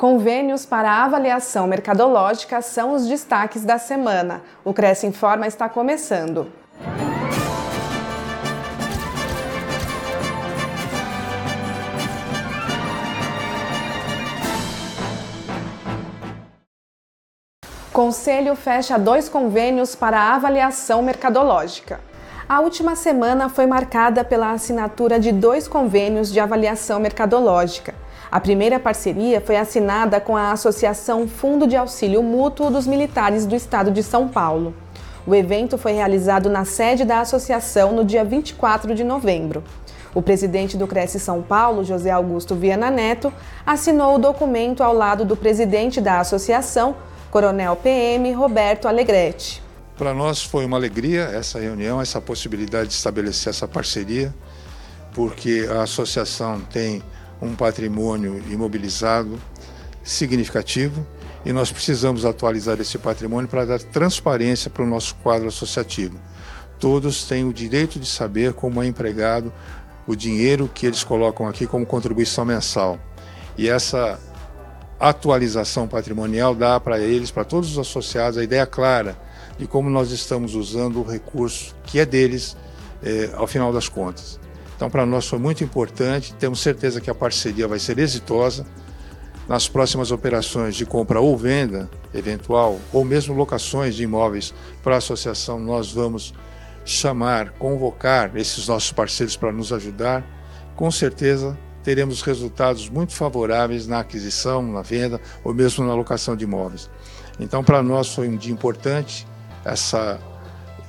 Convênios para avaliação mercadológica são os destaques da semana. O Cresce Informa está começando. Conselho fecha dois convênios para avaliação mercadológica. A última semana foi marcada pela assinatura de dois convênios de avaliação mercadológica. A primeira parceria foi assinada com a Associação Fundo de Auxílio Mútuo dos Militares do Estado de São Paulo. O evento foi realizado na sede da associação no dia 24 de novembro. O presidente do Cresce São Paulo, José Augusto Viana Neto, assinou o documento ao lado do presidente da associação, Coronel PM Roberto Alegretti. Para nós foi uma alegria essa reunião, essa possibilidade de estabelecer essa parceria, porque a associação tem um patrimônio imobilizado significativo e nós precisamos atualizar esse patrimônio para dar transparência para o nosso quadro associativo. Todos têm o direito de saber como é empregado o dinheiro que eles colocam aqui como contribuição mensal. E essa atualização patrimonial dá para eles, para todos os associados, a ideia clara de como nós estamos usando o recurso que é deles eh, ao final das contas. Então, para nós foi muito importante, temos certeza que a parceria vai ser exitosa. Nas próximas operações de compra ou venda eventual, ou mesmo locações de imóveis para a associação, nós vamos chamar, convocar esses nossos parceiros para nos ajudar. Com certeza teremos resultados muito favoráveis na aquisição, na venda ou mesmo na locação de imóveis. Então, para nós foi um dia importante essa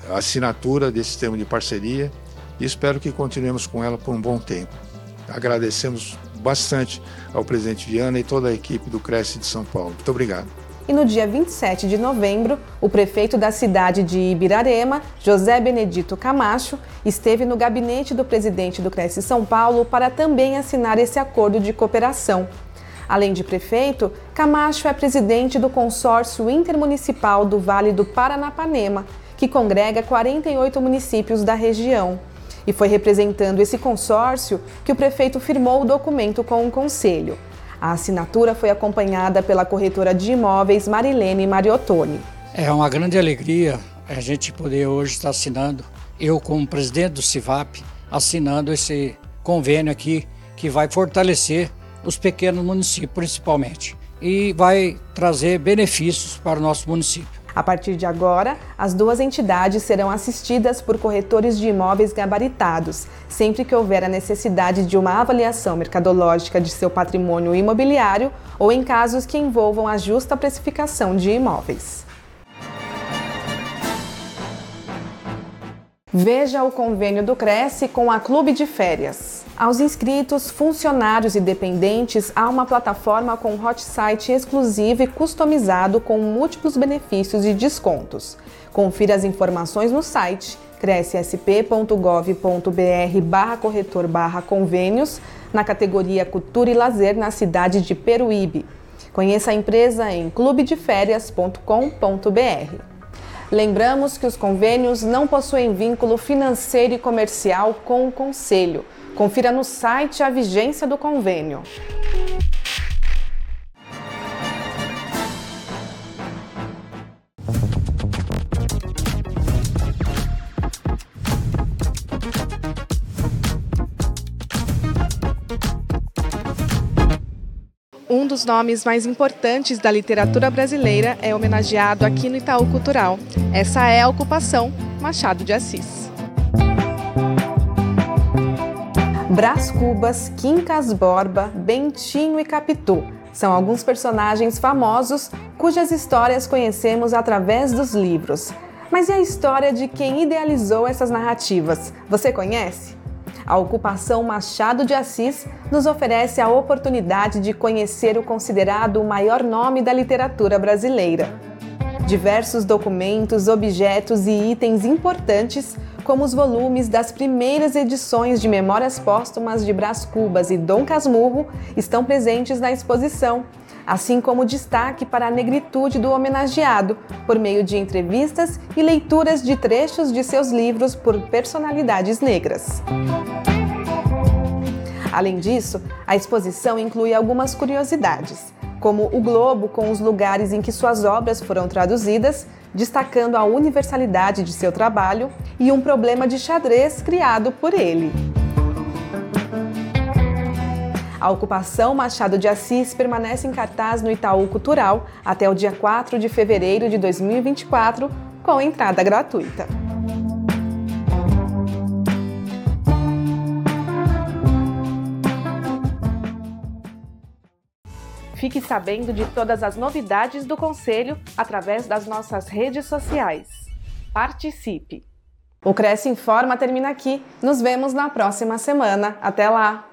assinatura desse termo de parceria e espero que continuemos com ela por um bom tempo. Agradecemos bastante ao presidente Viana e toda a equipe do Cresce de São Paulo. Muito obrigado. E no dia 27 de novembro, o prefeito da cidade de Ibirarema, José Benedito Camacho, esteve no gabinete do presidente do Cresce São Paulo para também assinar esse acordo de cooperação. Além de prefeito, Camacho é presidente do consórcio intermunicipal do Vale do Paranapanema, que congrega 48 municípios da região. E foi representando esse consórcio que o prefeito firmou o documento com o conselho. A assinatura foi acompanhada pela corretora de imóveis Marilene Mariottoni. É uma grande alegria a gente poder hoje estar assinando, eu como presidente do CIVAP, assinando esse convênio aqui que vai fortalecer os pequenos municípios principalmente e vai trazer benefícios para o nosso município. A partir de agora, as duas entidades serão assistidas por corretores de imóveis gabaritados, sempre que houver a necessidade de uma avaliação mercadológica de seu patrimônio imobiliário ou em casos que envolvam a justa precificação de imóveis. Veja o convênio do Cresce com a Clube de Férias. Aos inscritos, funcionários e dependentes, há uma plataforma com hot site exclusivo e customizado com múltiplos benefícios e descontos. Confira as informações no site crescsp.gov.br barra corretor barra convênios na categoria Cultura e Lazer na cidade de Peruíbe. Conheça a empresa em clubedeférias.com.br. Lembramos que os convênios não possuem vínculo financeiro e comercial com o Conselho. Confira no site a vigência do convênio. Dos nomes mais importantes da literatura brasileira é homenageado aqui no Itaú Cultural. Essa é a ocupação Machado de Assis. Brás Cubas, Quincas Borba, Bentinho e Capitu são alguns personagens famosos cujas histórias conhecemos através dos livros. Mas e a história de quem idealizou essas narrativas? Você conhece? A ocupação Machado de Assis nos oferece a oportunidade de conhecer o considerado o maior nome da literatura brasileira. Diversos documentos, objetos e itens importantes, como os volumes das primeiras edições de Memórias Póstumas de Brás Cubas e Dom Casmurro, estão presentes na exposição, assim como destaque para a negritude do homenageado, por meio de entrevistas e leituras de trechos de seus livros por personalidades negras. Além disso, a exposição inclui algumas curiosidades. como o Globo com os lugares em que suas obras foram traduzidas, destacando a universalidade de seu trabalho e um problema de xadrez criado por ele. A ocupação Machado de Assis permanece em cartaz no Itaú Cultural até o dia 4 de fevereiro de 2024, com entrada gratuita. Fique sabendo de todas as novidades do Conselho através das nossas redes sociais. Participe! O Cresce Informa termina aqui. Nos vemos na próxima semana. Até lá!